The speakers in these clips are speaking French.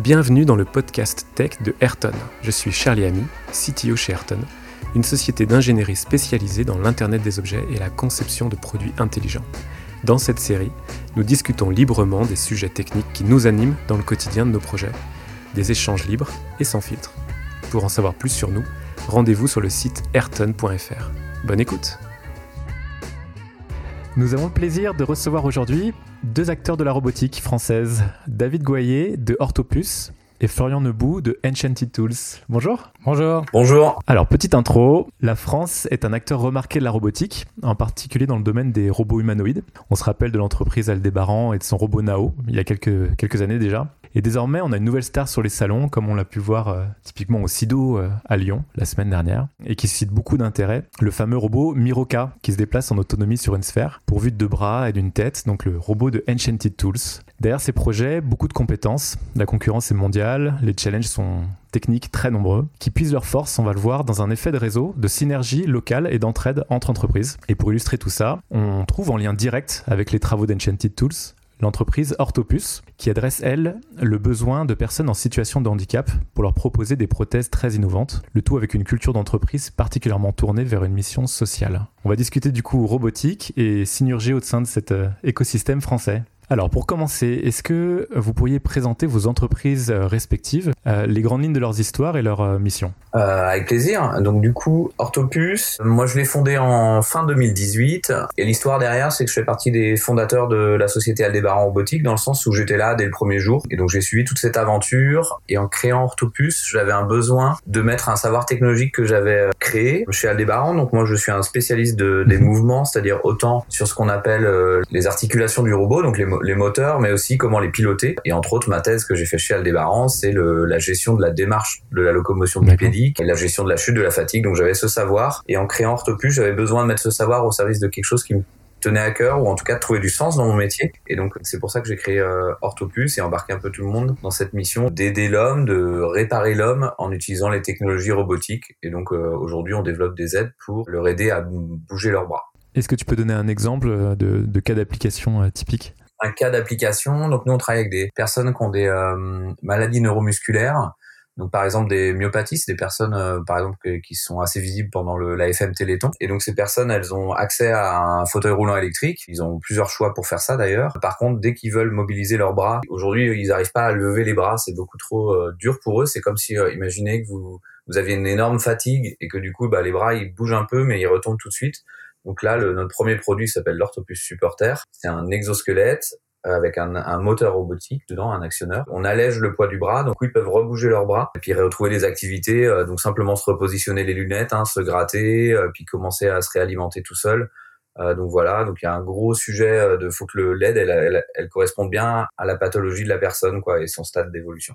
Bienvenue dans le podcast tech de Ayrton. Je suis Charlie Ami, CTO chez Ayrton, une société d'ingénierie spécialisée dans l'Internet des objets et la conception de produits intelligents. Dans cette série, nous discutons librement des sujets techniques qui nous animent dans le quotidien de nos projets, des échanges libres et sans filtre. Pour en savoir plus sur nous, rendez-vous sur le site ayrton.fr. Bonne écoute Nous avons le plaisir de recevoir aujourd'hui deux acteurs de la robotique française, David Goyer de Orthopus et Florian Nebout de Enchanted Tools. Bonjour. Bonjour. Bonjour. Alors, petite intro, la France est un acteur remarqué de la robotique, en particulier dans le domaine des robots humanoïdes. On se rappelle de l'entreprise Aldébaran et de son robot Nao, il y a quelques, quelques années déjà. Et désormais, on a une nouvelle star sur les salons, comme on l'a pu voir euh, typiquement au SIDO euh, à Lyon la semaine dernière, et qui suscite beaucoup d'intérêt. Le fameux robot Miroka, qui se déplace en autonomie sur une sphère, pourvu de bras et d'une tête, donc le robot de Enchanted Tools. Derrière ces projets, beaucoup de compétences. La concurrence est mondiale, les challenges sont techniques très nombreux, qui puisent leur force, on va le voir, dans un effet de réseau, de synergie locale et d'entraide entre entreprises. Et pour illustrer tout ça, on trouve en lien direct avec les travaux d'Enchanted Tools l'entreprise Orthopus, qui adresse, elle, le besoin de personnes en situation de handicap pour leur proposer des prothèses très innovantes, le tout avec une culture d'entreprise particulièrement tournée vers une mission sociale. On va discuter du coup robotique et synergie au sein de cet euh, écosystème français. Alors pour commencer, est-ce que vous pourriez présenter vos entreprises euh, respectives, euh, les grandes lignes de leurs histoires et leurs euh, missions? Euh, Avec plaisir. Donc du coup, Orthopus, moi je l'ai fondé en fin 2018 et l'histoire derrière c'est que je fais partie des fondateurs de la société Aldébaran Robotique dans le sens où j'étais là dès le premier jour et donc j'ai suivi toute cette aventure et en créant Orthopus, j'avais un besoin de mettre un savoir technologique que j'avais créé chez Aldébaran. Donc moi je suis un spécialiste de, des mouvements, c'est-à-dire autant sur ce qu'on appelle les articulations du robot, donc les les moteurs, mais aussi comment les piloter. Et entre autres, ma thèse que j'ai fait chez Aldébaran, c'est la gestion de la démarche de la locomotion bipédique et la gestion de la chute de la fatigue. Donc j'avais ce savoir. Et en créant Orthopus, j'avais besoin de mettre ce savoir au service de quelque chose qui me tenait à cœur ou en tout cas de trouver du sens dans mon métier et donc c'est pour ça que j'ai créé euh, Orthopus et embarqué un peu tout le monde dans cette mission d'aider l'homme de réparer l'homme en utilisant les technologies robotiques et donc euh, aujourd'hui on développe des aides pour leur aider à bouger leurs bras. Est-ce que tu peux donner un exemple euh, de, de cas d'application typique? Un cas d'application. Donc nous on travaille avec des personnes qui ont des euh, maladies neuromusculaires. Donc par exemple des myopathies, c'est des personnes euh, par exemple qui sont assez visibles pendant le l'AFM Téléthon. Et donc ces personnes, elles ont accès à un fauteuil roulant électrique. Ils ont plusieurs choix pour faire ça d'ailleurs. Par contre, dès qu'ils veulent mobiliser leurs bras, aujourd'hui ils n'arrivent pas à lever les bras, c'est beaucoup trop euh, dur pour eux. C'est comme si imaginez que vous vous aviez une énorme fatigue et que du coup bah, les bras ils bougent un peu mais ils retombent tout de suite. Donc là, le, notre premier produit s'appelle l'Orthopus Supporter. C'est un exosquelette euh, avec un, un, moteur robotique dedans, un actionneur. On allège le poids du bras, donc ils peuvent rebouger leurs bras et puis retrouver des activités, euh, donc simplement se repositionner les lunettes, hein, se gratter, euh, puis commencer à se réalimenter tout seul. donc voilà, donc il y a un gros sujet de faut que le LED elle, elle, elle corresponde bien à la pathologie de la personne quoi et son stade d'évolution.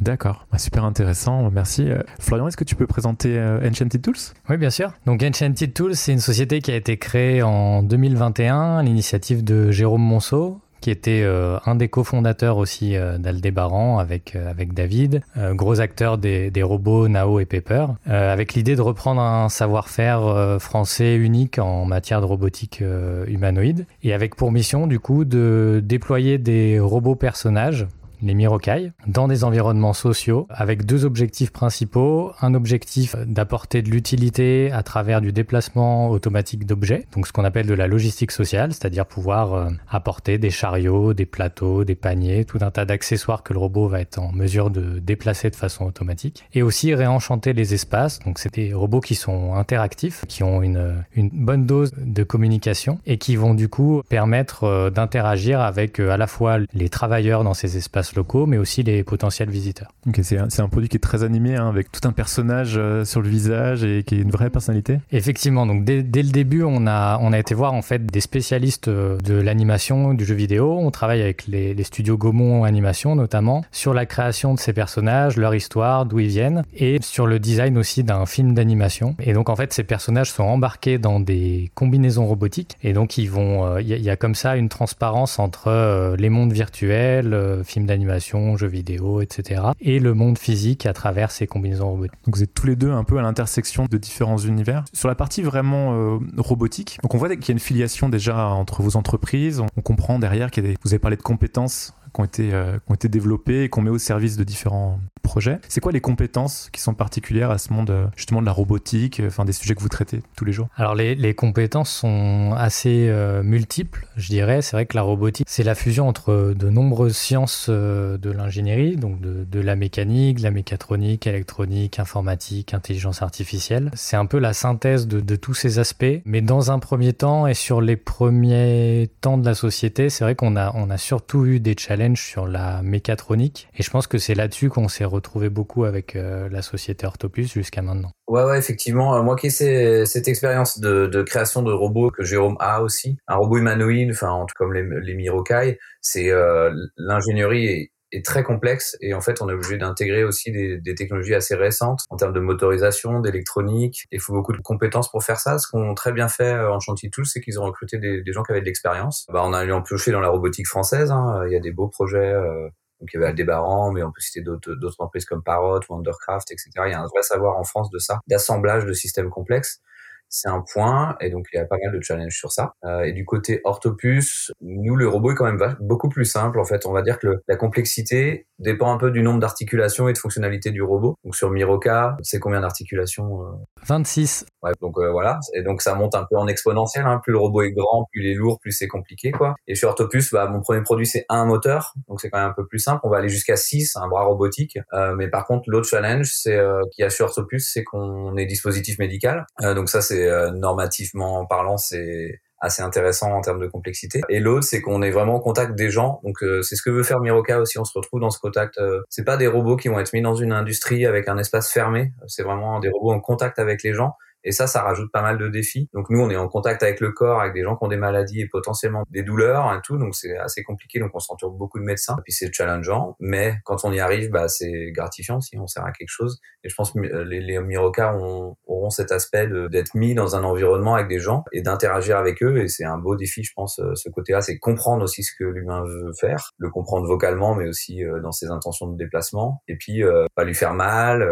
D'accord, bah, super intéressant, merci. Euh, Florian, est-ce que tu peux présenter euh, Enchanted Tools? Oui, bien sûr. Donc Enchanted Tools, c'est une société qui a été créée en 2021 à l'initiative de Jérôme Monceau, qui était euh, un des cofondateurs aussi euh, d'Aldébaran avec David, gros acteur des, des, robots Nao et Pepper, avec l'idée de reprendre un savoir-faire français unique en matière de robotique humanoïde et avec pour mission du coup de déployer des robots personnages les Mirokai, dans des environnements sociaux, avec deux objectifs principaux. Un objectif d'apporter de l'utilité à travers du déplacement automatique d'objets, donc ce qu'on appelle de la logistique sociale, c'est-à-dire pouvoir euh, apporter des chariots, des plateaux, des paniers, tout un tas d'accessoires que le robot va être en mesure de déplacer de façon automatique. Et aussi réenchanter les espaces, donc c'est des robots qui sont interactifs, qui ont une, une bonne dose de communication et qui vont du coup permettre euh, d'interagir avec euh, à la fois les travailleurs dans ces espaces locaux, mais aussi les potentiels visiteurs. C'est un, un, produit qui est très animé, hein, avec tout un personnage euh, sur le visage et qui est une vraie personnalité. Effectivement, donc dès, dès, le début, on a, on a été voir en fait des spécialistes euh, de l'animation, du jeu vidéo. On travaille avec les, les, studios Gaumont Animation notamment sur la création de ces personnages, leur histoire, d'où ils viennent, et sur le design aussi d'un film d'animation. Et donc en fait, ces personnages sont embarqués dans des combinaisons robotiques, et donc ils vont, il euh, y, y, a comme ça une transparence entre les mondes virtuels, films d'animation animation, jeux vidéo, etc. Et le monde physique à travers ces combinaisons robotiques. Donc vous êtes tous les deux un peu à l'intersection de différents univers. Sur la partie vraiment euh, robotique, on voit qu'il y a une filiation déjà entre vos entreprises. On comprend derrière qu'il. Vous avez parlé de compétences qui ont été, ont été développés et qu'on met au service de différents projets. C'est quoi les compétences qui sont particulières à ce monde justement de la robotique, enfin des sujets que vous traitez tous les jours? Alors les, les compétences sont assez multiples, je dirais. C'est vrai que la robotique, c'est la fusion entre de nombreuses sciences de l'ingénierie, donc de, de la mécanique, de la mécatronique, électronique, informatique, intelligence artificielle. C'est un peu la synthèse de, de tous ces aspects, mais dans un premier temps et sur les premiers temps de la société, c'est vrai qu'on a, on a surtout eu des challenges sur la mécatronique, et je pense que c'est là-dessus qu'on s'est retrouvé beaucoup avec euh, la société Orthopus jusqu'à maintenant. Ouais, ouais, effectivement. Euh, moi qui ai cette expérience de, de, création de robots que Jérôme a aussi, un robot humanoïde, enfin, en tout comme les, les Mirokai, c'est euh, l'ingénierie est très complexe et en fait on est obligé d'intégrer aussi des, des, technologies assez récentes en termes de motorisation, d'électronique. Il faut beaucoup de compétences pour faire ça. Ce qu'on très bien fait euh, en Chantier Tools, c'est qu'ils ont recruté des, des, gens qui avaient de l'expérience. Bah, on a eu en pioché dans la robotique française. Hein. Il y a des beaux projets. Euh, donc il y avait Aldébaran, mais on peut citer d'autres entreprises comme Parrot, Wondercraft, etc. Il y a un vrai savoir en France de ça, d'assemblage de systèmes complexes c'est un point et donc il y a pas mal de challenges sur ça. Euh, et du côté Orthopus, nous le robot est quand même beaucoup plus simple en fait. On va dire que la complexité dépend un peu du nombre d'articulations et de fonctionnalités du robot. Donc sur Miroka, c'est combien d'articulations 26. Euh ouais, donc euh, voilà, et donc ça monte un peu en exponentiel. Hein. Plus le robot est grand, plus il est lourd, plus c'est compliqué quoi. Et sur Orthopus, bah mon premier produit c'est un moteur, donc c'est quand même un peu plus simple. On va aller jusqu'à 6, un bras robotique. mais par contre l'autre challenge c'est qu'il y a sur Orthopus, c'est qu'on est dispositif médical. donc ça c'est euh, normativement parlant, c'est assez intéressant en termes de complexité. Et l'autre, c'est qu'on est vraiment en contact des gens. Donc euh, c'est ce que veut faire Miroka aussi. On se retrouve dans ce contact. Euh, c'est pas des robots qui vont être mis dans une industrie avec un espace fermé. C'est vraiment des robots en contact avec les gens. Et ça, ça rajoute pas mal de défis. Donc nous, on est en contact avec le corps, avec des gens qui ont des maladies et potentiellement des douleurs et tout. Donc c'est assez compliqué. Donc on s'entoure beaucoup de médecins. Et puis c'est challengeant, mais quand on y arrive, bah c'est gratifiant si on sert à quelque chose. Et je pense que les, les Miroca auront cet aspect d'être mis dans un environnement avec des gens et d'interagir avec eux. Et c'est un beau défi, je pense. Euh, ce côté-là, c'est comprendre aussi ce que l'humain veut faire, le comprendre vocalement, mais aussi euh, dans ses intentions de déplacement. Et puis euh, pas lui faire mal,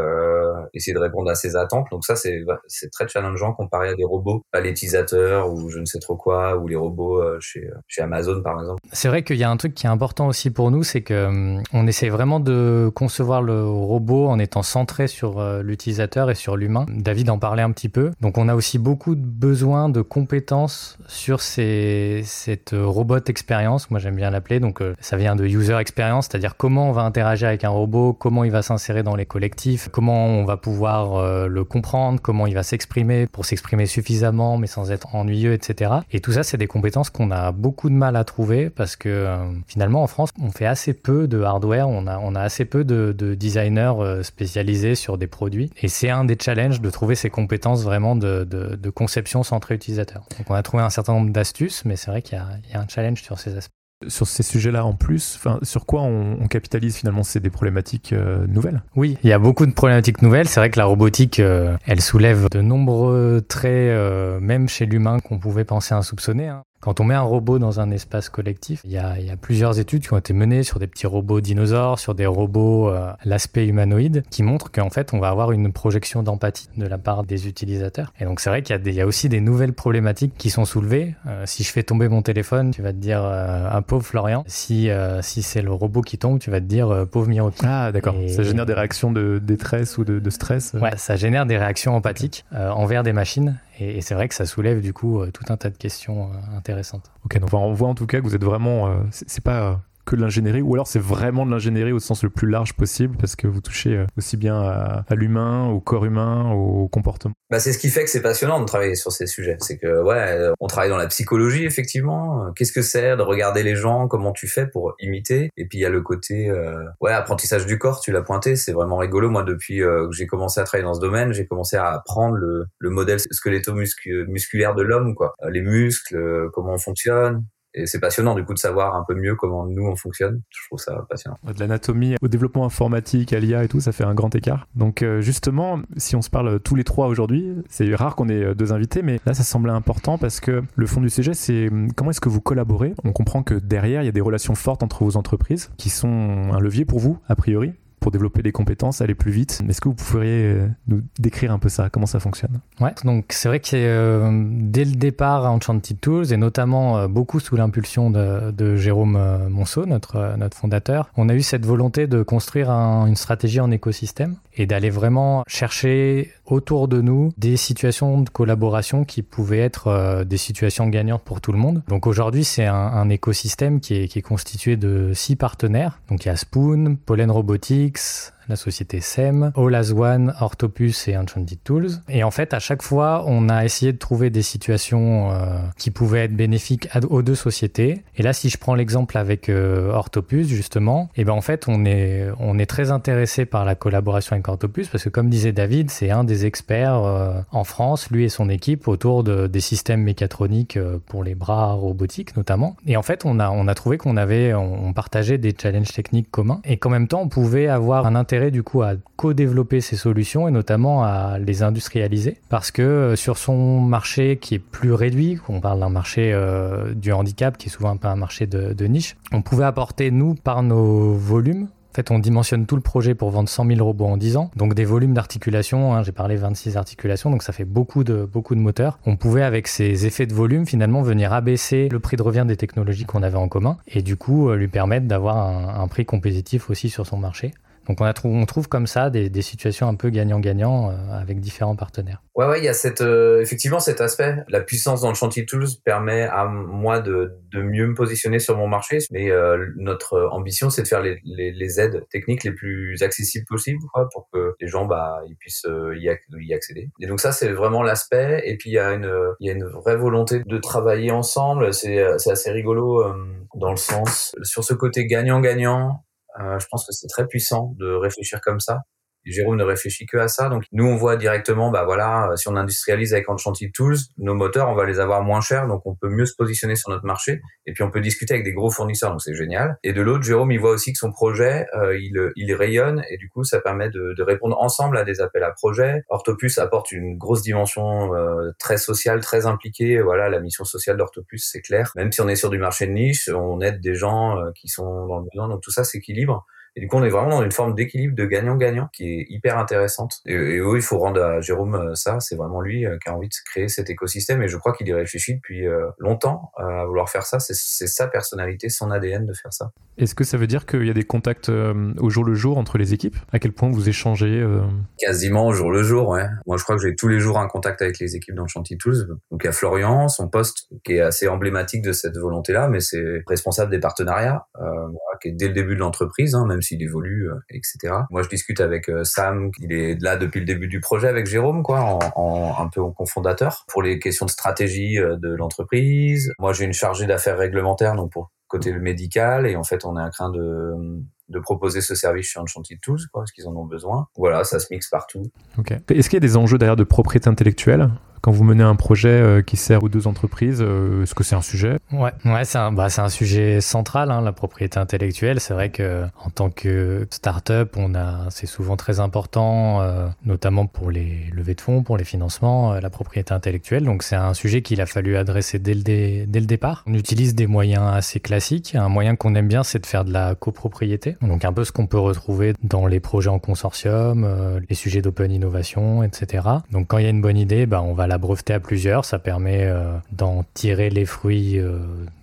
essayer de répondre à ses attentes. Donc ça, c'est c'est très challengeant comparé à des robots palettisateurs ou je ne sais trop quoi, ou les robots euh, chez, chez Amazon par exemple. C'est vrai qu'il y a un truc qui est important aussi pour nous, c'est que hum, on essaie vraiment de concevoir le robot en étant centré sur euh, l'utilisateur et sur l'humain. David en parlait un petit peu. Donc on a aussi beaucoup de besoin de compétences sur ces, cette robot expérience, moi j'aime bien l'appeler. Donc euh, ça vient de user experience, c'est-à-dire comment on va interagir avec un robot, comment il va s'insérer dans les collectifs, comment on va pouvoir le comprendre, comment il va s'exprimer pour s'exprimer suffisamment, mais sans être ennuyeux, etc. Et tout ça, c'est des compétences qu'on a beaucoup de mal à trouver parce que euh, finalement, en France, on fait assez peu de hardware, on a, assez peu de, designers euh, spécialisés sur des produits. Et c'est un des challenges de trouver ces compétences vraiment de, conception centrée utilisateur. Donc on a trouvé un certain nombre d'astuces, mais c'est vrai qu'il y a un challenge sur ces aspects sur ces sujets-là en plus Sur quoi on, capitalise finalement C'est des problématiques euh, nouvelles Oui, il y a beaucoup de problématiques nouvelles. C'est vrai que la robotique, euh, elle soulève de nombreux traits, euh, même chez l'humain, qu'on pouvait penser insoupçonnés. Quand on met un robot dans un espace collectif, il y a, il y a plusieurs études qui ont été menées sur des petits robots dinosaures, sur des robots euh, l'aspect humanoïde, qui montrent qu'en fait, on va avoir une projection d'empathie de la part des utilisateurs. Et donc, c'est vrai qu'il y, y, a aussi des nouvelles problématiques qui sont soulevées. Euh, si je fais tomber mon téléphone, tu vas te dire euh, un pauvre Florian. Si, si c'est le robot qui tombe, tu vas te dire pauvre Miro. Ah, d'accord. Ça génère des réactions de détresse ou de, de stress Ouais, ça génère des réactions empathiques envers des machines. Et, c'est vrai que ça soulève du coup tout un tas de questions intéressantes. Ok, donc on voit en tout cas que vous êtes vraiment. Euh, c'est pas que de l'ingénierie, ou alors c'est vraiment de l'ingénierie au sens le plus large possible, parce que vous touchez euh, aussi bien à, l'humain, au corps humain, au comportement. Bah, c'est ce qui fait que c'est passionnant de travailler sur ces sujets. C'est que, ouais, euh, on travaille dans la psychologie, effectivement. Qu'est-ce que c'est de regarder les gens, comment tu fais pour imiter? Et puis, il y a le côté, euh, ouais, apprentissage du corps, tu l'as pointé, c'est vraiment rigolo. Moi, depuis que j'ai commencé à travailler dans ce domaine, j'ai commencé à apprendre le, le modèle squeletto-musculaire de l'homme, quoi. Les muscles, comment on fonctionne, et c'est passionnant du coup de savoir un peu mieux comment nous on fonctionne. Je trouve ça passionnant. De l'anatomie au développement informatique, à l'IA et tout, ça fait un grand écart. Donc euh, justement, si on se parle tous les trois aujourd'hui, c'est rare qu'on ait euh, deux invités, mais là ça semblait important parce que le fond du sujet c'est hum, comment est-ce que vous collaborez? On comprend que derrière il y a des relations fortes entre vos entreprises qui sont un levier pour vous a priori pour développer des compétences, aller plus vite. Est-ce que vous pourriez euh, nous décrire un peu ça, comment ça fonctionne? Ouais, donc c'est vrai que euh, dès le départ à Enchanted Tools, et notamment euh, beaucoup sous l'impulsion de, Jérôme Monceau, notre, notre fondateur, on a eu cette volonté de construire un, une stratégie en écosystème et d'aller vraiment chercher autour de nous des situations de collaboration qui pouvaient être des situations gagnantes pour tout le monde. Donc aujourd'hui, c'est un, un, écosystème qui est, qui est constitué de six partenaires. Donc il y a Spoon, Pollen Robotics, la société SEM, All As One, Orthopus et Enchanted Tools. Et en fait, à chaque fois, on a essayé de trouver des situations euh, qui pouvaient être bénéfiques aux deux sociétés. Et là, si je prends l'exemple avec euh, Orthopus, justement, et eh ben en fait, on est, on est très intéressé par la collaboration avec Orthopus parce que, comme disait David, c'est un des experts euh, en France, lui et son équipe, autour de, des systèmes mécatroniques pour les bras robotiques notamment. Et en fait, on a, on a trouvé qu'on avait, on partageait des challenges techniques communs et qu'en même temps, on pouvait avoir un intérêt du coup à co-développer ces solutions et notamment à les industrialiser parce que euh, sur son marché qui est plus réduit, on parle d'un marché euh, du handicap qui est souvent un peu un marché de, niche, on pouvait apporter nous par nos volumes en fait, on dimensionne tout le projet pour vendre 100 000 robots en 10 ans. Donc des volumes d'articulation, hein, j'ai parlé 26 articulations, donc ça fait beaucoup de, beaucoup de moteurs. On pouvait, avec ces effets de volume, finalement venir abaisser le prix de revient des technologies qu'on avait en commun et du coup euh, lui permettre d'avoir un prix compétitif aussi sur son marché. Donc on, a on trouve comme ça des, des situations un peu gagnant-gagnant euh, avec différents partenaires. Ouais, ouais, il y a cette, euh, effectivement cet aspect. La puissance dans le chantier tools permet à moi de, de mieux me positionner sur mon marché, mais euh, notre ambition c'est de faire les, les, les, aides techniques les plus accessibles possibles quoi, pour que les gens bah ils puissent y, y accéder. Et donc ça c'est vraiment l'aspect. Et puis il y a une il y a une vraie volonté de travailler ensemble. C'est c'est assez rigolo dans le sens sur ce côté gagnant-gagnant euh, je pense que c'est très puissant de réfléchir comme ça. Jérôme ne réfléchit que à ça. Donc nous, on voit directement, bah voilà, euh, si on industrialise avec Enchanted Tools, nos moteurs, on va les avoir moins chers, donc on peut mieux se positionner sur notre marché. Et puis on peut discuter avec des gros fournisseurs, donc c'est génial. Et de l'autre, Jérôme, il voit aussi que son projet, euh, il, il rayonne et du coup, ça permet de, de, répondre ensemble à des appels à projets. Orthopus apporte une grosse dimension euh, très sociale, très impliquée. Voilà, la mission sociale d'Orthopus, c'est clair. Même si on est sur du marché de niche, on aide des gens qui sont dans le besoin. Donc tout ça s'équilibre. Et du coup, on est vraiment dans une forme d'équilibre de gagnant-gagnant qui est hyper intéressante. Et, et oui, il faut rendre à Jérôme euh, ça. C'est vraiment lui euh, qui a envie de créer cet écosystème. Et je crois qu'il y réfléchit depuis euh, longtemps à vouloir faire ça. C'est sa personnalité, son ADN de faire ça. Est-ce que ça veut dire qu'il y a des contacts au jour le jour entre les équipes? À quel point vous échangez Quasiment au jour le jour, ouais. Moi, je crois que j'ai tous les jours un contact avec les équipes dans Chanty Tools. Donc, il y a Florian, son poste, qui est assez emblématique de cette volonté-là, mais c'est responsable des partenariats, euh, qui est dès le début de l'entreprise, hein, même s'il évolue, euh, etc. Moi, je discute avec euh, Sam, il est là depuis le début du projet avec Jérôme, quoi, en, en un peu en cofondateur, pour les questions de stratégie euh, de l'entreprise. Moi, j'ai une chargée d'affaires réglementaires, donc pour côté médical, et en fait, on est en train de de proposer ce service chez Enchanted Tools, quoi, parce qu'ils en ont besoin. Voilà, ça se mixe partout. Ok. Est-ce qu'il y a des enjeux derrière de propriété intellectuelle? Quand vous menez un projet euh, qui sert aux deux entreprises, euh, est-ce que c'est un sujet? Ouais, ouais c'est un, bah, un sujet central, hein, la propriété intellectuelle. C'est vrai que en tant que start-up, c'est souvent très important, euh, notamment pour les levées de fonds, pour les financements, la propriété intellectuelle. Donc c'est un sujet qu'il a fallu adresser dès le, dé, dès le départ. On utilise des moyens assez classiques. Un moyen qu'on aime bien, c'est de faire de la copropriété. Donc un peu ce qu'on peut retrouver dans les projets en consortium, les sujets d'open innovation, etc. Donc quand il y a une bonne idée, bah, on va la breveter à plusieurs, ça permet euh, d'en tirer les fruits euh,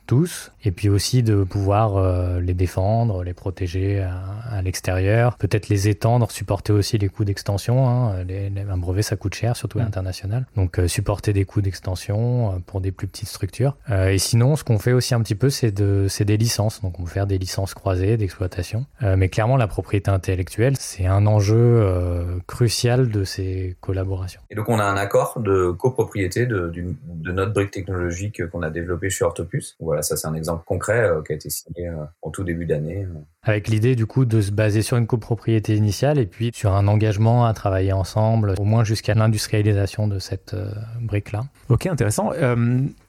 tous, et puis aussi de pouvoir euh, les défendre, les protéger à, l'extérieur, peut-être les étendre, supporter aussi les coûts d'extension. Hein. Les, un brevet, ça coûte cher, surtout à l'international. Donc euh, supporter des coûts d'extension euh, pour des plus petites structures. et sinon, ce qu'on fait aussi un petit peu, c'est de, des licences. Donc on peut faire des licences croisées d'exploitation. mais clairement, la propriété intellectuelle, c'est un enjeu crucial de ces collaborations. Et donc on a un accord de copropriété de, de notre brique technologique qu'on a développé chez Orthopus voilà, ça c'est un exemple concret euh, qui a été signé euh, en tout début d'année. Euh. Avec l'idée du coup de se baser sur une copropriété initiale et puis sur un engagement à travailler ensemble, au moins jusqu'à l'industrialisation de cette brique-là. Ok, intéressant.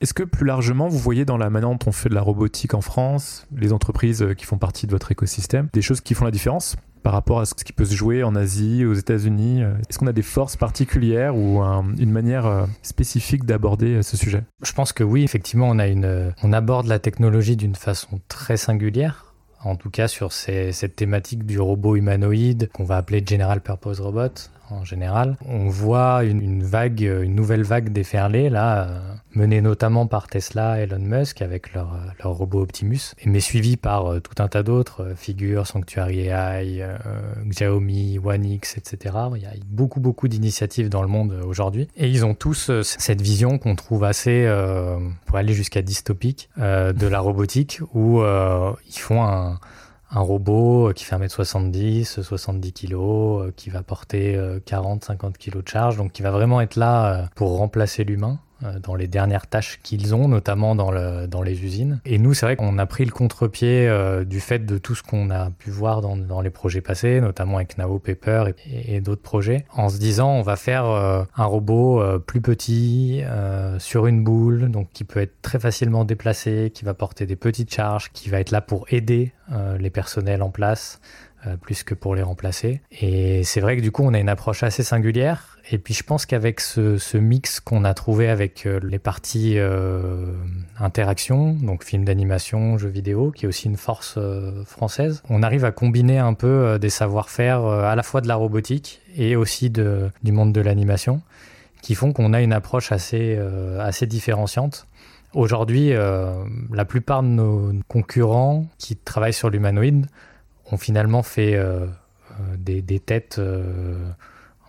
Est-ce que plus largement, vous voyez dans la manière dont on fait de la robotique en France, les entreprises qui font partie de votre écosystème, des choses qui font la différence par rapport à ce qui peut se jouer en Asie, aux États-Unis euh, Est-ce qu'on a des forces particulières ou une manière euh, spécifique d'aborder euh, ce sujet? Je pense que oui, effectivement, on, a une, on aborde la technologie d'une façon très singulière en tout cas sur cette thématique du robot humanoïde qu'on va appeler General Purpose Robot en général. On voit une, vague, une nouvelle vague déferler là, euh, menée notamment par Tesla, Elon Musk avec leur, leur robot Optimus, mais suivi par euh, tout un tas d'autres euh, figures, Sanctuary AI, Xiaomi, One X, etc. Il y a beaucoup beaucoup d'initiatives dans le monde aujourd'hui et ils ont tous cette vision qu'on trouve assez, pour aller jusqu'à dystopique, de la robotique où ils font un un robot euh, qui fait 1m70, 70 kg, qui va porter 40-50 euh, kg de charge, donc qui va vraiment être là euh, pour remplacer l'humain. Euh, dans les dernières tâches qu'ils ont, notamment dans, le, dans les usines. Et nous, c'est vrai qu'on a pris le contre-pied euh, du fait de tout ce qu'on a pu voir dans, les projets passés, notamment avec Nao Paper et, et d'autres projets, en se disant on va faire euh, un robot plus petit, sur une boule, donc qui peut être très facilement déplacé, qui va porter des petites charges, qui va être là pour aider les personnels en place plus que pour les remplacer. Et c'est vrai que du coup, on a une approche assez singulière et puis je pense qu'avec ce, mix qu'on a trouvé avec euh, les parties euh, interaction, donc film d'animation, jeux vidéo, qui est aussi une force euh, française, on arrive à combiner un peu des savoir-faire à la fois de la robotique et aussi du monde de l'animation, qui font qu'on a une approche assez différenciante. Aujourd'hui, la plupart de nos concurrents qui travaillent sur l'humanoïde ont finalement fait des, des, têtes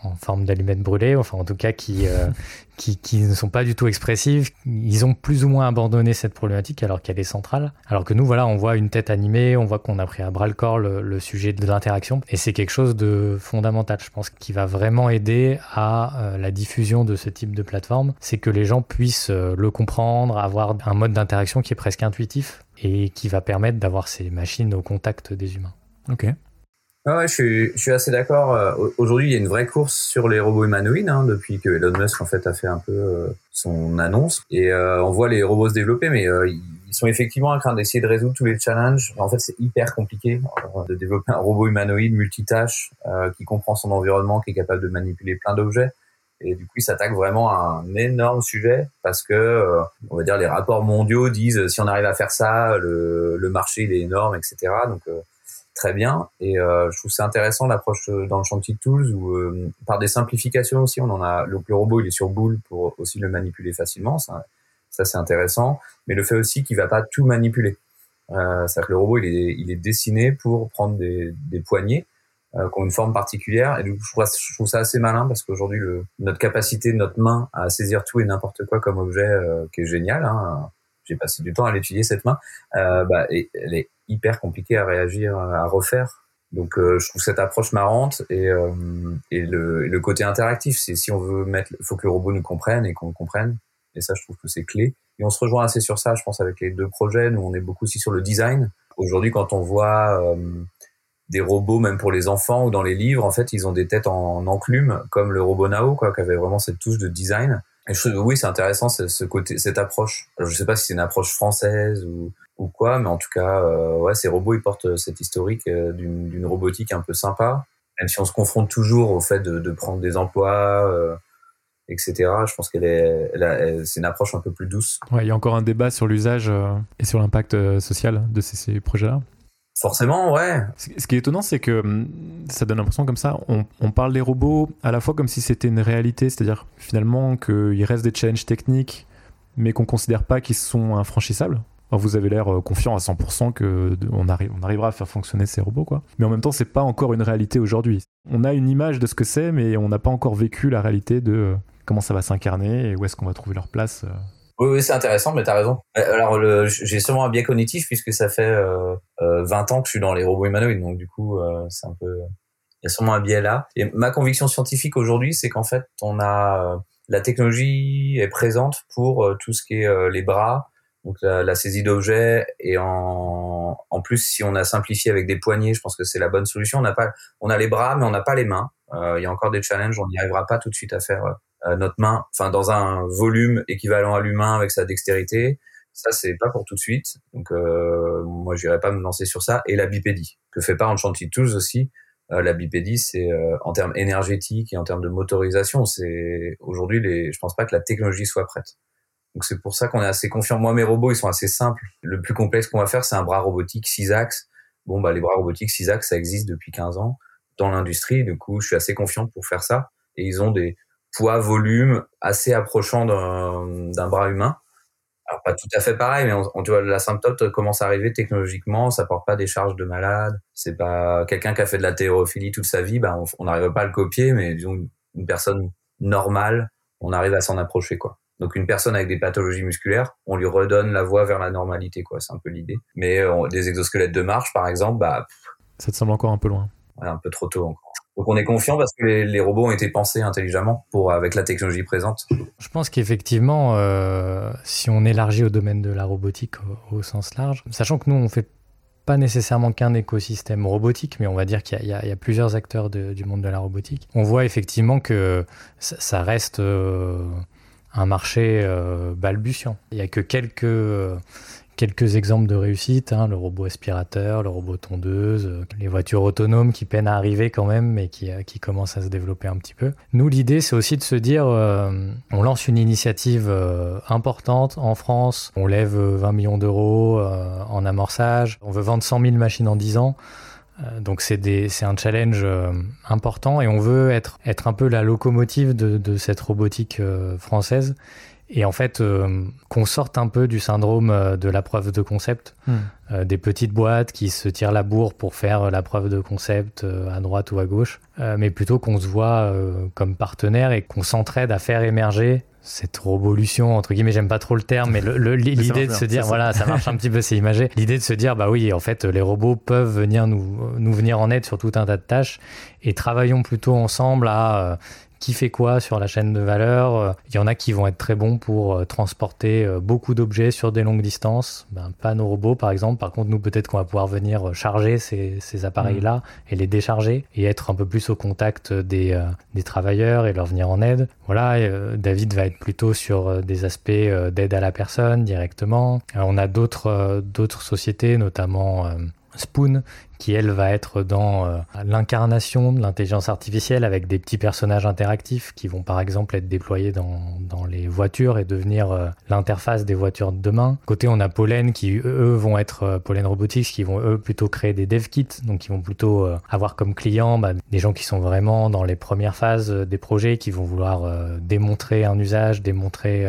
en forme d'allumettes brûlées, enfin en tout cas qui, euh, qui, qui, ne sont pas du tout expressives. Ils ont plus ou moins abandonné cette problématique alors qu'elle est centrale. Alors que nous, voilà, on voit une tête animée, on voit qu'on a pris à bras le corps le, sujet de l'interaction. Et c'est quelque chose de fondamental, je pense, qui va vraiment aider à euh, la diffusion de ce type de plateforme. C'est que les gens puissent euh, le comprendre, avoir un mode d'interaction qui est presque intuitif et qui va permettre d'avoir ces machines au contact des humains. Ok. Ah ouais, je suis, je suis assez d'accord. Euh, aujourd'hui, il y a une vraie course sur les robots humanoïdes hein, depuis que Elon Musk en fait a fait un peu euh, son annonce et euh, on voit les robots se développer, mais ils sont effectivement en train d'essayer de résoudre tous les challenges. En fait, c'est hyper compliqué de développer un robot humanoïde multitâche qui comprend son environnement, qui est capable de manipuler plein d'objets. Et du coup, il s'attaque vraiment à un énorme sujet parce que, on va dire, les rapports mondiaux disent si on arrive à faire ça, le, le marché il est énorme, etc. Donc très bien. Et euh, je trouve c'est intéressant l'approche euh, dans le chantier tools où euh, par des simplifications aussi, on en a. Le, robot il est sur boule pour aussi le manipuler facilement. Ça, ça c'est intéressant. Mais le fait aussi qu'il va pas tout manipuler. Euh, c'est-à-dire que le robot il est, il est dessiné pour prendre des, des poignées euh, qui ont une forme particulière. Et du je trouve, ça assez malin parce qu'aujourd'hui, notre capacité notre main à saisir tout et n'importe quoi comme objet, euh, qui est génial. Hein, j'ai passé du temps à l'étudier cette main. Euh, bah, elle est hyper compliquée à réagir, à refaire. Donc euh, je trouve cette approche marrante et, euh, et, le, le, côté interactif, c'est si on veut mettre, faut que le robot nous comprenne et qu'on comprenne. Et ça, je trouve que c'est clé. Et on se rejoint assez sur ça, je pense, avec les deux projets. Nous, on est beaucoup aussi sur le design. Aujourd'hui, quand on voit euh, des robots, même pour les enfants ou dans les livres, en fait, ils ont des têtes en, enclume, comme le robot Nao, quoi, qui avait vraiment cette touche de design. Oui, c'est intéressant ce côté, cette approche. Alors, je sais pas si c'est une approche française ou, ou quoi, mais en tout cas, euh, ouais, ces robots, ils portent cette historique euh, d'une robotique un peu sympa. Même si on se confronte toujours au fait de, prendre des emplois, euh, etc. Je pense qu'elle est, c'est une approche un peu plus douce. Il y a encore un débat sur l'usage et sur l'impact social de ces projets-là. Forcément, ouais. Ce qui est étonnant, c'est que hum, ça donne l'impression comme ça, on, parle des robots à la fois comme si c'était une réalité, c'est-à-dire finalement qu'il reste des challenges techniques, mais qu'on considère pas qu'ils sont infranchissables. vous avez l'air euh, confiant à 100% que on, on arrivera à faire fonctionner ces robots, quoi. Mais en même temps, c'est pas encore une réalité aujourd'hui. On a une image de ce que c'est, mais on n'a pas encore vécu la réalité de euh, comment ça va s'incarner et où est-ce qu'on va trouver leur place euh, oui, oui c'est intéressant, mais tu as raison. Euh, alors, j'ai sûrement un biais cognitif puisque ça fait euh, 20 euh, ans que je suis dans les robots humanoïdes, donc du coup, euh, c'est un peu... Il y a sûrement un biais là. Et ma conviction scientifique aujourd'hui, c'est qu'en fait, on a... La technologie est présente pour tout ce qui est les bras, donc la, la saisie d'objets, et en, en plus, si on a simplifié avec des poignées, je pense que c'est la bonne solution. On a pas, on a les bras, mais on n'a pas les mains. Il y a encore des challenges, on n'y arrivera pas tout de suite à faire euh, notre main, enfin dans un volume équivalent à l'humain avec sa dextérité. Ça, c'est pas pour tout de suite. Donc, euh, moi, j'irai pas me lancer sur ça. Et la bipédie, que fait pas Enchanted Tools aussi. Euh, la bipédie, c'est euh, en termes énergétiques et en termes de motorisation, c'est aujourd'hui, les, je pense pas que la technologie soit prête. Donc, c'est pour ça qu'on est assez confiant. Moi, mes robots, ils sont assez simples. Le plus complexe qu'on va faire, c'est un bras robotique 6 axes bon, bah, les bras robotiques CISAC, ça existe depuis 15 ans dans l'industrie. Du coup, je suis assez confiant pour faire ça. Et ils ont des poids, volumes assez approchants d'un bras humain. Alors, pas tout à fait pareil, mais on, tu vois, la symptôme commence à arriver technologiquement, ça porte pas des charges de malade. C'est pas quelqu'un qui a fait de la théorophilie toute sa vie, bah, on n'arrive pas à le copier, mais disons, une personne normale, on arrive à s'en approcher, quoi. Donc une personne avec des pathologies musculaires, on lui redonne la voie vers la normalité, quoi. C'est un peu l'idée. Mais euh, des exosquelettes de marche, par exemple, bah ça te semble encore un peu loin. un peu trop tôt encore. Donc on est confiant parce que les, robots ont été pensés intelligemment pour avec la technologie présente. Je pense qu'effectivement, euh, si on élargit au domaine de la robotique au, sens large, sachant que nous on fait pas nécessairement qu'un écosystème robotique, mais on va dire qu'il y, a plusieurs acteurs du monde de la robotique. On voit effectivement que ça, reste euh, un marché euh, balbutiant. Il n'y a que quelques, quelques exemples de réussite, hein, le robot aspirateur, le robot tondeuse, euh, les voitures autonomes qui peinent à arriver quand même, mais qui, qui commencent à se développer un petit peu. Nous, l'idée, c'est aussi de se dire, on lance une initiative importante en France, on lève 20 millions d'euros en amorçage, on veut vendre 100 000 machines en 10 ans. Euh, donc c'est un challenge euh, important et on veut être, un peu la locomotive de, cette robotique euh, française et en fait qu'on sorte un peu du syndrome de la preuve de concept, hmm. des petites boîtes qui se tirent la bourre pour faire la preuve de concept à droite ou à gauche, mais plutôt qu'on se voit comme partenaire et qu'on s'entraide à faire émerger cette révolution entre guillemets j'aime pas trop le terme mais l'idée de se dire voilà ça marche un petit peu c'est imagé l'idée de se dire bah oui en fait les robots peuvent venir nous nous venir en aide sur tout un tas de tâches et travaillons plutôt ensemble à euh, qui fait quoi sur la chaîne de valeur. Euh, il y en a qui vont être très bons pour euh, transporter euh, beaucoup d'objets sur des longues distances. Ben, pas nos robots, par exemple. Par contre, nous, peut-être qu'on va pouvoir venir charger ces, ces appareils-là mm. et les décharger et être un peu plus au contact des, des travailleurs et leur venir en aide. Voilà, David va être plutôt sur des aspects d'aide à la personne directement. on a d'autres d'autres sociétés, notamment Spoon, qui elle va être dans euh, l'incarnation de l'intelligence artificielle avec des petits personnages interactifs qui vont par exemple être déployés dans, dans les voitures et devenir euh, l'interface des voitures de demain. Côté on a Pollen qui eux vont être euh, Pollen Robotics qui vont eux plutôt créer des dev kits donc qui vont plutôt avoir comme clients bah, des gens qui sont vraiment dans les premières phases des projets qui vont vouloir démontrer un usage, démontrer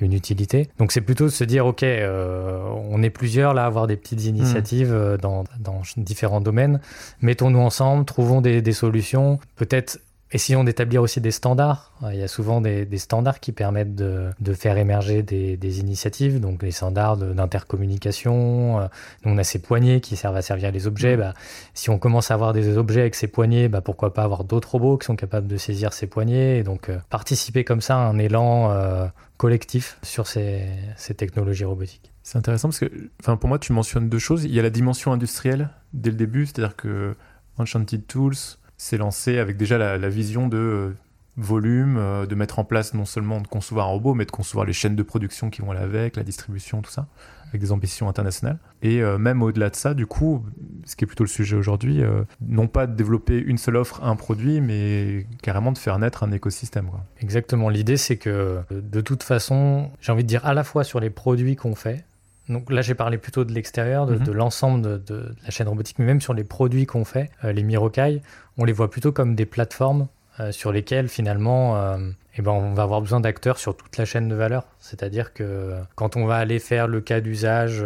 une utilité. Donc c'est plutôt de se dire ok on est plusieurs là à avoir des petites initiatives mmh. dans, dans différents domaines. Mettons-nous ensemble, trouvons des, solutions. Peut-être essayons d'établir aussi des standards. Il y a souvent des, standards qui permettent de, faire émerger des, initiatives, donc les standards d'intercommunication. Euh, on a ces poignées qui servent à servir les objets. Bah, si on commence à avoir des objets avec ces poignées, bah, pourquoi pas avoir d'autres robots qui sont capables de saisir ces poignées et donc euh, participer comme ça à un élan euh, collectif sur ces technologies robotiques. C'est intéressant parce que, enfin, pour moi, tu mentionnes deux choses. Il y a la dimension industrielle dès le début, c'est-à-dire que Enchanted Tools s'est lancé avec déjà la, vision de euh, volume, euh, de mettre en place non seulement de concevoir un robot, mais de concevoir les chaînes de production qui vont aller avec, la distribution, tout ça, avec des ambitions internationales. Et euh, même au-delà de ça, du coup, ce qui est plutôt le sujet aujourd'hui, non pas de développer une seule offre, un produit, mais carrément de faire naître un écosystème. Exactement. L'idée, c'est que de toute façon, j'ai envie de dire à la fois sur les produits qu'on fait, donc là, j'ai parlé plutôt de l'extérieur, de, mhm. l'ensemble de, la chaîne robotique, mais même sur les produits qu'on fait, euh, les Mirokai, on les voit plutôt comme des plateformes euh, sur lesquelles finalement, euh, eh ben, on va avoir besoin d'acteurs sur toute la chaîne de valeur. C'est-à-dire que quand on va aller faire le cas d'usage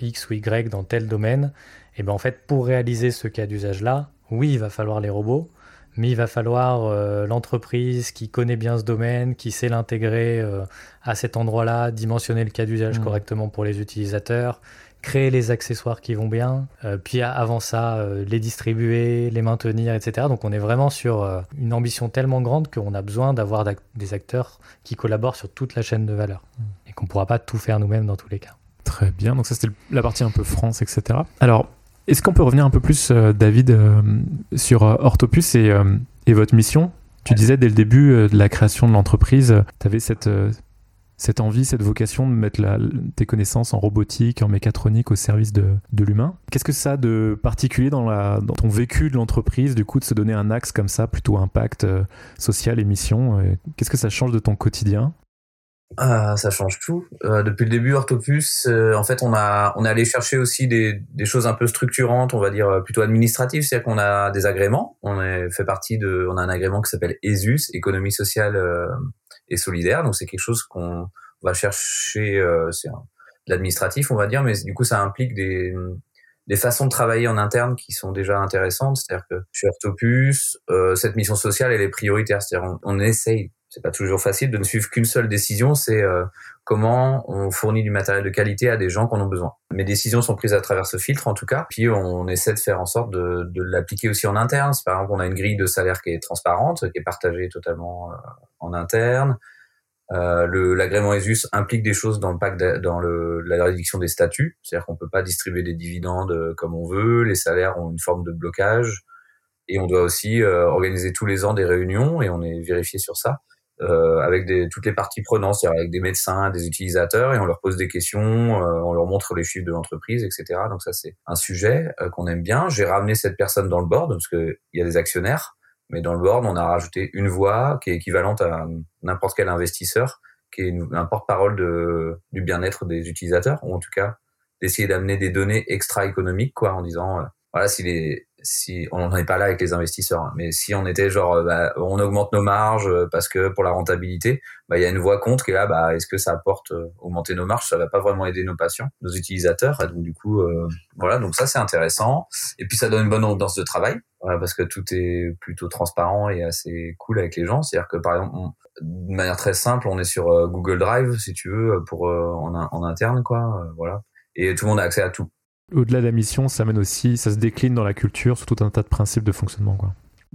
X ou Y dans tel domaine, eh ben, en fait, pour réaliser ce cas d'usage-là, oui, il va falloir les robots, mais il va falloir euh, l'entreprise qui connaît bien ce domaine, qui sait l'intégrer euh, à cet endroit-là, dimensionner le cas d'usage mm. correctement pour les utilisateurs, créer les accessoires qui vont bien, euh, puis avant ça, les distribuer, les maintenir, etc. Donc on est vraiment sur une ambition tellement grande qu'on a besoin d'avoir des acteurs qui collaborent sur toute la chaîne de valeur mm. et qu'on ne pourra pas tout faire nous-mêmes dans tous les cas. Très bien, donc ça c'était la partie un peu France, etc. Alors, est-ce qu'on peut revenir un peu plus, euh, David, euh, sur euh, Orthopus et, votre mission? Tu disais dès le début de la création de l'entreprise, tu avais cette, cette envie, cette vocation de mettre tes connaissances en robotique, en mécatronique au service de, l'humain. Qu'est-ce que ça a de particulier dans, la, dans ton vécu de l'entreprise, du coup, de se donner un axe comme ça, plutôt impact social et mission Qu'est-ce que ça change de ton quotidien? Ah, ça change tout. Euh, depuis le début, Orthopus, euh, en fait, on a on est allé chercher aussi des, des choses un peu structurantes, on va dire plutôt administratives, c'est-à-dire qu'on a des agréments. On est fait partie de, on a un agrément qui s'appelle ESUS, économie sociale euh, et solidaire. Donc c'est quelque chose qu'on va chercher, euh, c'est l'administratif, on va dire, mais du coup ça implique des des façons de travailler en interne qui sont déjà intéressantes. C'est-à-dire que chez Orthopus, cette mission sociale elle est prioritaire. C'est-à-dire on, on essaye c'est pas toujours facile de ne suivre qu'une seule décision, c'est euh, comment on fournit du matériel de qualité à des gens qui en ont besoin. Mes décisions sont prises à travers ce filtre en tout cas, puis on essaie de faire en sorte de, de l'appliquer aussi en interne. Par exemple, on a une grille de salaire qui est transparente, qui est partagée totalement euh, en interne. Euh, l'agrément ESUS implique des choses dans le pacte, dans le, la réduction des statuts, c'est-à-dire qu'on peut pas distribuer des dividendes euh, comme on veut, les salaires ont une forme de blocage, et on doit aussi euh, organiser tous les ans des réunions, et on est vérifié sur ça, euh, avec des, toutes les parties prenantes, c'est-à-dire avec des médecins, des utilisateurs, et on leur pose des questions, euh, on leur montre les chiffres de l'entreprise, etc. Donc ça, c'est un sujet euh, qu'on aime bien. J'ai ramené cette personne dans le board, parce qu'il y a des actionnaires, mais dans le board, on a rajouté une voix qui est équivalente à n'importe quel investisseur, qui est un porte-parole du bien-être des utilisateurs, ou en tout cas d'essayer d'amener des données extra-économiques, quoi, en disant, euh, voilà, si les, si on n'en est pas là avec les investisseurs, hein, mais si on était genre, euh, bah, on augmente nos marges euh, parce que pour la rentabilité, bah il y a une voix contre qui est là, bah est-ce que ça apporte euh, augmenter nos marges? Ça va pas vraiment aider nos patients, nos utilisateurs. Et donc du coup, voilà, donc ça c'est intéressant. Et puis ça donne une bonne ambiance de travail, parce que tout est plutôt transparent et assez cool avec les gens. C'est-à-dire que par exemple, de manière très simple, on est sur Google Drive si tu veux pour en, en interne quoi, voilà. Et tout le monde a accès à tout. Au-delà de la mission, ça mène aussi, ça se décline dans la culture sur tout un tas de principes de fonctionnement.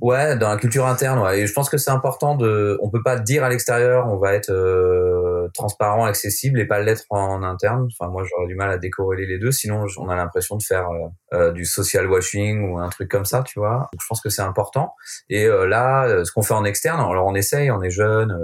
Ouais, dans la culture interne, ouais. Et je pense que c'est important de, on peut pas dire à l'extérieur, on va être euh, transparent, accessible et pas l'être en interne. Enfin, moi, j'aurais du mal à décorréler les deux. Sinon, on a l'impression de faire euh, euh, du social washing ou un truc comme ça, tu vois. Donc, je pense que c'est important. Et là, ce qu'on fait en externe, alors on essaye, on est jeune,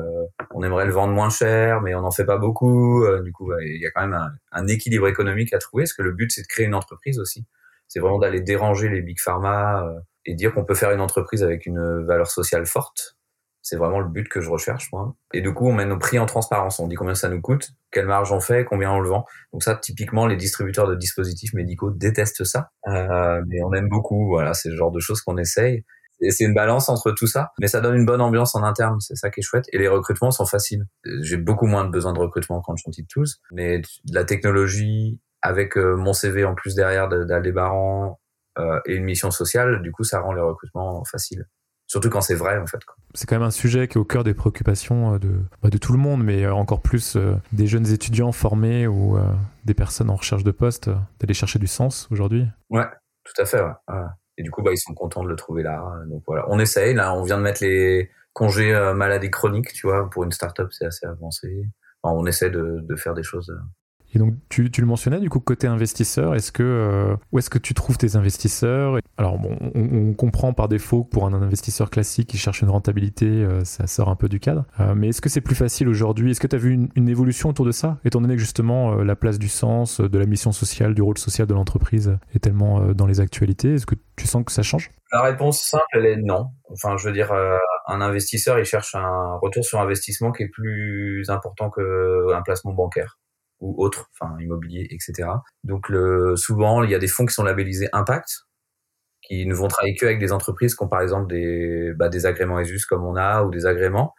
on aimerait le vendre moins cher, mais on n'en fait pas beaucoup. du coup, il y a quand même un, un équilibre économique à trouver, parce que le but, c'est de créer une entreprise aussi. C'est vraiment d'aller déranger les big pharma et dire qu'on peut faire une entreprise avec une valeur sociale forte. C'est vraiment le but que je recherche, moi. Et du coup, on met nos prix en transparence. On dit combien ça nous coûte, quelle marge on fait, combien on le vend. Donc ça, typiquement, les distributeurs de dispositifs médicaux détestent ça. Euh, mais on aime beaucoup. Voilà, c'est le genre de choses qu'on essaye. Et c'est une balance entre tout ça, mais ça donne une bonne ambiance en interne, c'est ça qui est chouette. Et les recrutements sont faciles. J'ai beaucoup moins de besoin de recrutement quand je suis Tools, mais la technologie, avec euh, mon CV en plus derrière d'Aldébaran, euh, et une mission sociale, du coup, ça rend les recrutements faciles. Surtout quand c'est vrai, en fait. C'est quand même un sujet qui est au cœur des préoccupations euh, de, bah, de tout le monde, mais euh, encore plus des jeunes étudiants formés ou des personnes en recherche de poste, d'aller chercher du sens aujourd'hui. Ouais, tout à fait. Ouais. Et du coup, bah, ils sont contents de le trouver là. Donc voilà, on essaye. Là, on vient de mettre les congés maladie chronique, tu vois, pour une start-up, c'est assez avancé. Enfin, on essaie de, de faire des choses et donc, tu, tu, le mentionnais, du coup, côté investisseur, est-ce que, euh, où est-ce que tu trouves tes investisseurs? Alors, bon, on, comprend par défaut que pour un investisseur classique qui cherche une rentabilité, euh, ça sort un peu du cadre. Euh, mais est-ce que c'est plus facile aujourd'hui? Est-ce que tu as vu une, évolution autour de ça, étant donné que justement la place du sens, de la mission sociale, du rôle social de l'entreprise est tellement dans les actualités Est-ce que tu sens que ça change? La réponse simple, elle est non. Enfin, je veux dire, un investisseur, il cherche un retour sur investissement qui est plus important qu'un placement bancaire ou autres, enfin immobilier, etc. Donc le, souvent, il y a des fonds qui sont labellisés impact, qui ne vont travailler que avec des entreprises qui ont par exemple des, bah, des agréments ESUS comme on a ou des agréments,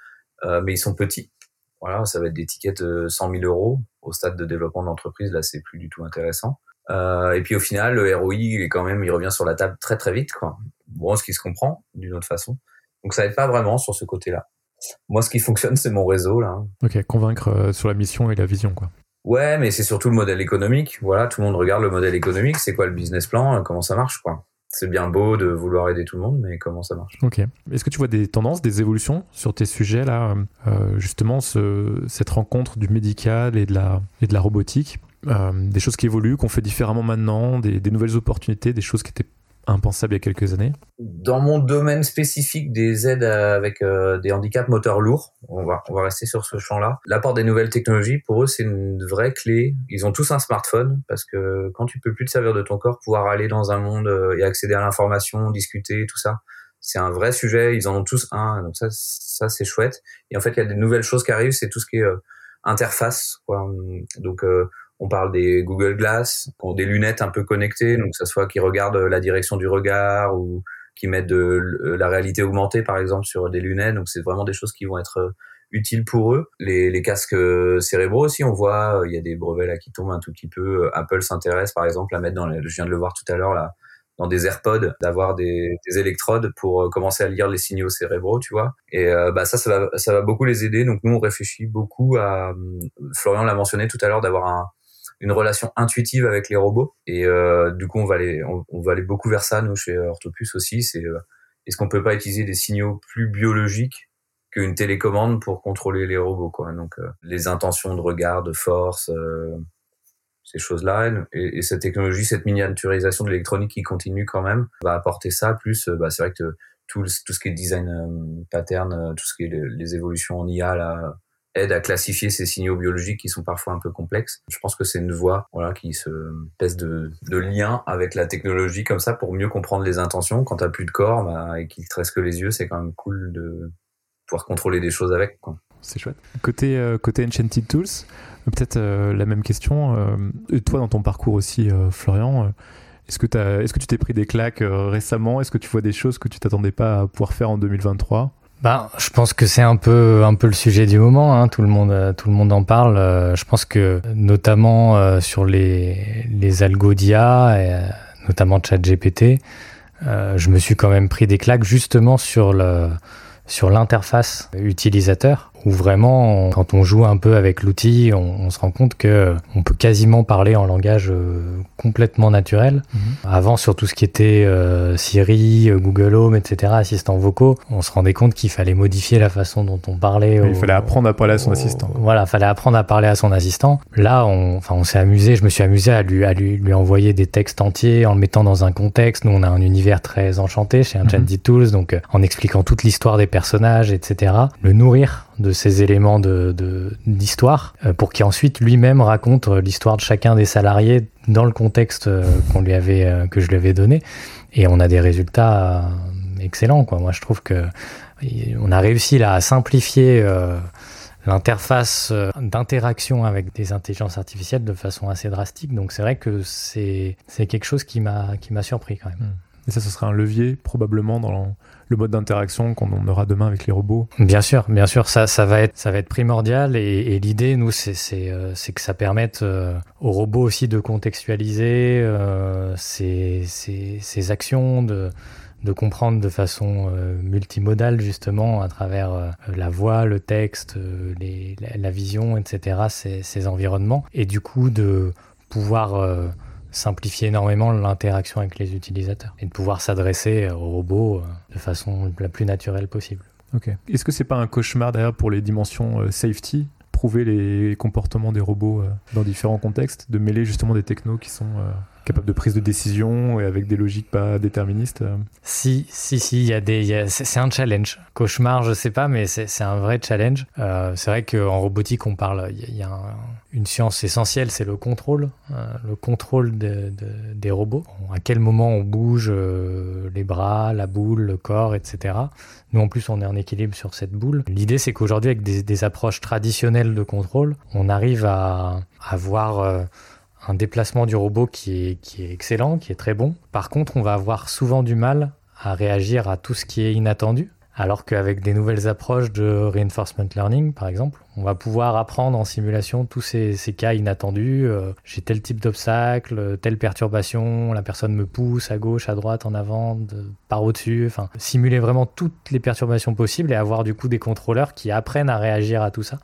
euh, mais ils sont petits. Voilà, ça va être des tickets de 100 000 euros au stade de développement de l'entreprise. Là, c'est plus du tout intéressant. Euh, et puis au final, le ROI, il est quand même, il revient sur la table très très vite, quoi. Bon, ce qui se comprend d'une autre façon. Donc ça aide pas vraiment sur ce côté-là. Moi, ce qui fonctionne, c'est mon réseau là. Ok, convaincre euh, sur la mission et la vision, quoi. Ouais, mais c'est surtout le modèle économique. Voilà, tout le monde regarde le modèle économique. C'est quoi le business plan? Comment ça marche, C'est bien beau de vouloir aider tout le monde, mais comment ça marche? Ok. Est-ce que tu vois des tendances, des évolutions sur tes sujets là euh, Justement, ce, cette rencontre du médical et de la, et de la robotique, euh, des choses qui évoluent, qu'on fait différemment maintenant, des nouvelles opportunités, des choses qui étaient impensable il y a quelques années Dans mon domaine spécifique des aides avec euh, des handicaps moteurs lourds, on va, on va rester sur ce champ-là. L'apport des nouvelles technologies, pour eux, c'est une vraie clé. Ils ont tous un smartphone parce que quand tu peux plus te servir de ton corps, pouvoir aller dans un monde euh, et accéder à l'information, discuter, tout ça, c'est un vrai sujet. Ils en ont tous un, donc ça, ça c'est chouette. Et en fait, il y a des nouvelles choses qui arrivent. C'est tout ce qui est euh, interface. Quoi. Donc on parle des Google Glass, des lunettes un peu connectées, donc que ça soit qui regardent la direction du regard ou qui mettent de la réalité augmentée par exemple sur des lunettes. Donc c'est vraiment des choses qui vont être utiles pour eux. Les, les casques cérébraux aussi, on voit, il y a des brevets là qui tombent un tout petit peu. Apple s'intéresse par exemple à mettre dans, les, je viens de le voir tout à l'heure là, dans des AirPods, d'avoir des, des, électrodes pour euh, commencer à lire les signaux cérébraux, tu vois. Et euh, bah ça, ça va, ça va beaucoup les aider. Donc nous, on réfléchit beaucoup à. Florian l'a mentionné tout à l'heure, d'avoir un, une relation intuitive avec les robots. Et euh, du coup, on va aller, on, va aller beaucoup vers ça. Nous, chez Orthopus aussi, c'est est-ce qu'on peut pas utiliser des signaux plus biologiques qu'une télécommande pour contrôler les robots, quoi? Donc les intentions de regard, de force ces choses-là. Et, cette technologie, cette miniaturisation de l'électronique qui continue quand même, va apporter ça. Plus, euh, bah, c'est vrai que tout, tout ce qui est design euh, pattern, euh, tout ce qui est les, évolutions en IA, là, aide à classifier ces signaux biologiques qui sont parfois un peu complexes. Je pense que c'est une voie voilà, qui se pèse de, de lien avec la technologie comme ça pour mieux comprendre les intentions. Quand t'as plus de corps bah, et qu'il te reste que les yeux, c'est quand même cool de pouvoir contrôler des choses avec. C'est chouette. Côté, côté Enchanted Tools, Peut-être euh, la même question. Euh, toi, dans ton parcours aussi, euh, Florian, est-ce que, est que tu t'es pris des claques récemment? Est-ce que tu vois des choses que tu t'attendais pas à pouvoir faire en 2023 bah, je pense que c'est un peu un peu le sujet du moment. Hein. Tout le monde tout le monde en parle. je pense que notamment sur les les algos d'IA, et, notamment ChatGPT, je me suis quand même pris des claques justement sur le sur l'interface utilisateur où vraiment, quand on joue un peu avec l'outil, on, se rend compte que on peut quasiment parler en langage euh, complètement naturel. Mhm. Avant, sur tout ce qui était euh, Siri, euh, Google Home, etc., assistants vocaux, on se rendait compte qu'il fallait modifier la façon dont on parlait. il fallait apprendre à parler à son assistant. Voilà, il fallait apprendre à parler à son assistant. Là, on, enfin, on s'est amusé, je me suis amusé à lui, à lui, lui envoyer des textes entiers en le mettant dans un contexte. Nous, on a un univers très enchanté chez un mm Tools, donc en expliquant toute l'histoire des personnages, etc. Le nourrir de ces éléments de, d'histoire euh, pour qu'il ensuite lui-même raconte euh, l'histoire de chacun des salariés dans le contexte euh, qu'on lui avait que je lui avais donné. Et on a des résultats excellents quoi. Moi je trouve que on a réussi là à simplifier l'interface d'interaction avec des intelligences artificielles de façon assez drastique. Donc c'est vrai que c'est quelque chose qui m'a surpris quand même. Hmm. Et ça, ce sera un levier probablement dans le mode d'interaction qu'on aura demain avec les robots. Bien sûr, bien sûr, ça, ça va être, ça va être primordial. Et, l'idée, nous, c'est euh, que ça permette euh, aux robots aussi de contextualiser euh, ces, ces, actions, de, de comprendre de façon multimodale justement à travers la voix, le texte, la, vision, etc. Ces, environnements et du coup de pouvoir simplifier énormément l'interaction avec les utilisateurs et de pouvoir s'adresser aux robots euh, de façon la plus naturelle possible. Est-ce que c'est pas un cauchemar d'ailleurs pour les dimensions euh, safety prouver les comportements des robots euh, dans différents contextes, de mêler justement des technos qui sont capable de prise de décision et avec des logiques pas déterministes euh. Si, si, si, il y a des, c'est un challenge. Cauchemar, je sais pas, mais c'est un vrai challenge. Euh, c'est vrai qu'en robotique, on parle, il y, a une science essentielle, c'est le contrôle, euh, le contrôle de, des robots. À quel moment on bouge les bras, la boule, le corps, etc. Nous, en plus, on est en équilibre sur cette boule. L'idée, c'est qu'aujourd'hui, avec des, des, approches traditionnelles de contrôle, on arrive à avoir un déplacement du robot qui est, excellent, qui est très bon. Par contre, on va avoir souvent du mal à réagir à tout ce qui est inattendu. Alors qu'avec des nouvelles approches de reinforcement learning, par exemple, on va pouvoir apprendre en simulation tous ces, cas inattendus. Euh, j'ai tel type d'obstacle, telle perturbation, la personne me pousse à gauche, à droite, en avant, par au-dessus. Enfin, simuler vraiment toutes les perturbations possibles et avoir du coup des contrôleurs qui apprennent à réagir à tout ça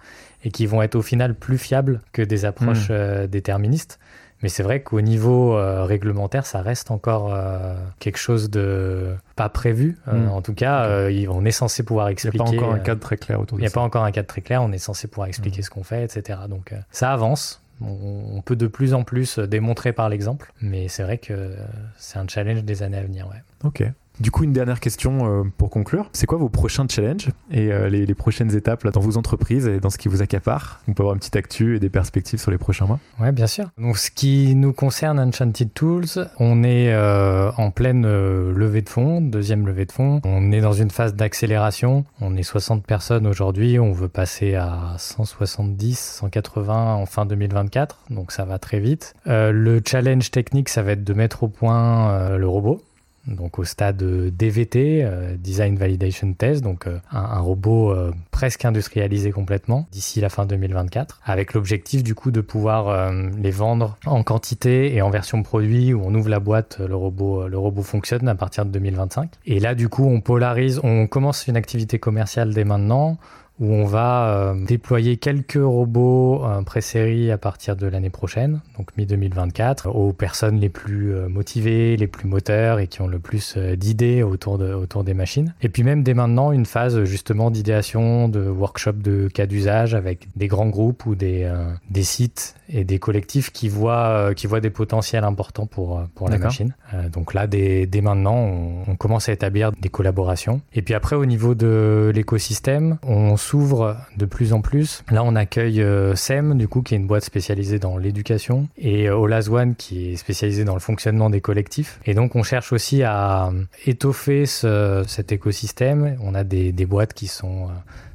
et qui vont être au final plus fiables que des approches hmm. euh, déterministes. Mais c'est vrai qu'au niveau euh, réglementaire, ça reste encore euh, quelque chose de pas prévu. Hmm. En tout cas, on est censé pouvoir expliquer. Il n'y a pas encore un cadre très clair autour de ça. Il n'y a pas encore un cadre très clair. On est censé pouvoir expliquer hmm. ce qu'on fait, etc. Donc ça avance. On, peut de plus en plus démontrer par l'exemple. Mais c'est vrai que c'est un challenge des années à venir. Ouais. Ok. Du coup, une dernière question pour conclure. C'est quoi vos prochains challenges et les, les, prochaines étapes dans vos entreprises et dans ce qui vous accapare? On peut avoir une petite actu et des perspectives sur les prochains mois Ouais, bien sûr. Donc, ce qui nous concerne Enchanted Tools, on est en pleine levée de fonds, deuxième levée de fonds. On est dans une phase d'accélération. On est 60 personnes aujourd'hui. On veut passer à 170, 180 en fin 2024. Donc ça va très vite. Euh, le challenge technique, ça va être de mettre au point euh, le robot donc au stade DVT, euh, Design Validation Test, donc euh, un, robot euh, presque industrialisé complètement d'ici la fin 2024, avec l'objectif du coup de pouvoir les vendre en quantité et en version produit où on ouvre la boîte, le robot, le robot fonctionne à partir de 2025. Et là du coup on polarise, on commence une activité commerciale dès maintenant où on va euh, déployer quelques robots euh, pré-série à partir de l'année prochaine, donc mi-2024, aux personnes les plus euh, motivées, les plus moteurs et qui ont le plus d'idées autour, de, autour des machines. Et puis même dès maintenant, une phase justement d'idéation, de workshop de cas d'usage avec des grands groupes ou des sites et des collectifs qui voient, qui voient des potentiels importants pour, pour la machine. donc là, dès, dès maintenant, on, on, commence à établir des collaborations. Et puis après, au niveau de l'écosystème, on s'ouvre de plus en plus. Là, on accueille euh, SEM, du coup, qui est une boîte spécialisée dans l'éducation, et euh, Olaz One, qui est spécialisé dans le fonctionnement des collectifs. Et donc, on cherche aussi à euh, étoffer cet écosystème. On a des, des boîtes qui sont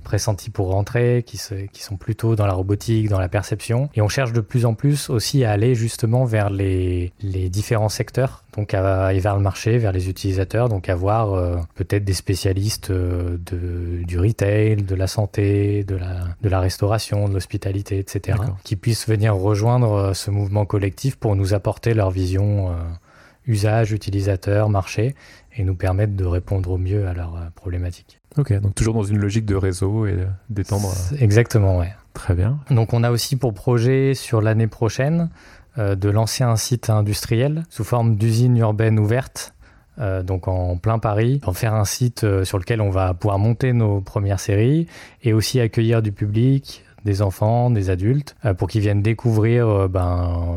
pressentis pour rentrer, qui, qui sont plutôt dans la robotique, dans la perception. Et on cherche de plus en plus aussi à aller justement vers les, les différents secteurs, donc à, et vers le marché, vers les utilisateurs, donc avoir euh, peut-être des spécialistes euh, de, du retail, de la santé, de la, de la restauration, de l'hospitalité, etc., qui puissent venir rejoindre euh, ce mouvement collectif pour nous apporter leur vision usage, utilisateur, marché, et nous permettre de répondre au mieux à leurs problématiques. Ok, donc toujours dans une logique de réseau et d'étendre. Exactement, ouais. Très bien. Donc on a aussi pour projet sur l'année prochaine euh, de lancer un site industriel sous forme d'usine urbaine ouverte. Euh, donc en plein Paris, en faire un site euh, sur lequel on va pouvoir monter nos premières séries et aussi accueillir du public, des enfants, des adultes, pour qu'ils viennent découvrir ben,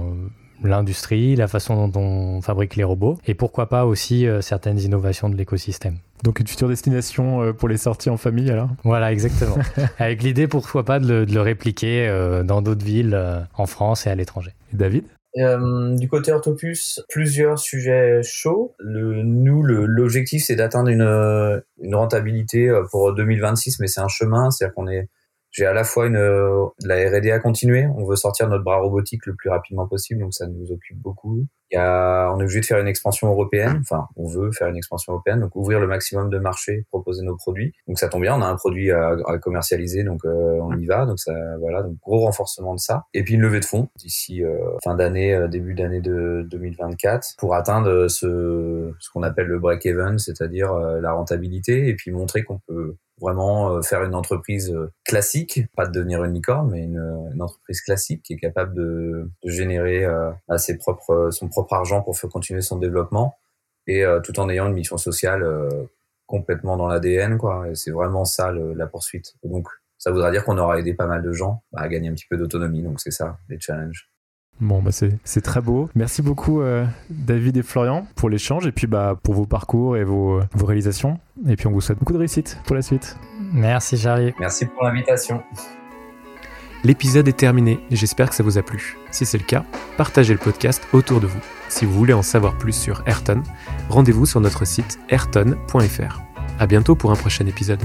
l'industrie, la façon dont on fabrique les robots, et pourquoi pas aussi euh, certaines innovations de l'écosystème. Donc une future destination euh, pour les sorties en famille alors? Voilà, exactement. Avec l'idée pourquoi pas de le, répliquer euh, dans d'autres villes en France et à l'étranger. David? Du côté Orthopus, plusieurs sujets chauds. Le, nous, l'objectif, c'est d'atteindre une, une rentabilité pour 2026, mais c'est un chemin, c'est-à-dire qu'on est j'ai à la fois une de la R&D à continuer. On veut sortir notre bras robotique le plus rapidement possible, donc ça nous occupe beaucoup. Il y a, on est obligé de faire une expansion européenne. Enfin, on veut faire une expansion européenne, donc ouvrir le maximum de marchés, proposer nos produits. Donc ça tombe bien, on a un produit à, commercialiser, donc euh, on y va. Donc ça, voilà, donc gros renforcement de ça. Et puis une levée de fonds d'ici euh, fin d'année, euh, début d'année de 2024, pour atteindre ce ce qu'on appelle le break-even, c'est-à-dire la rentabilité, et puis montrer qu'on peut vraiment euh, faire une entreprise euh, classique, pas de devenir une licorne, mais une, une entreprise classique qui est capable de, de générer euh, à ses propres, son propre argent pour faire continuer son développement et tout en ayant une mission sociale complètement dans l'ADN, quoi. Et c'est vraiment ça la poursuite. donc, ça voudra dire qu'on aura aidé pas mal de gens à gagner un petit peu d'autonomie. Donc, c'est ça, les challenges. Bon, bah c'est très beau. Merci beaucoup, euh, David et Florian, pour l'échange et puis bah, pour vos parcours et vos, vos réalisations. Et puis on vous souhaite beaucoup de réussite pour la suite. Merci, Charlie. Merci pour l'invitation. L'épisode est terminé et j'espère que ça vous a plu. Si c'est le cas, partagez le podcast autour de vous. Si vous voulez en savoir plus sur Ayrton, rendez-vous sur notre site ayrton.fr. À bientôt pour un prochain épisode.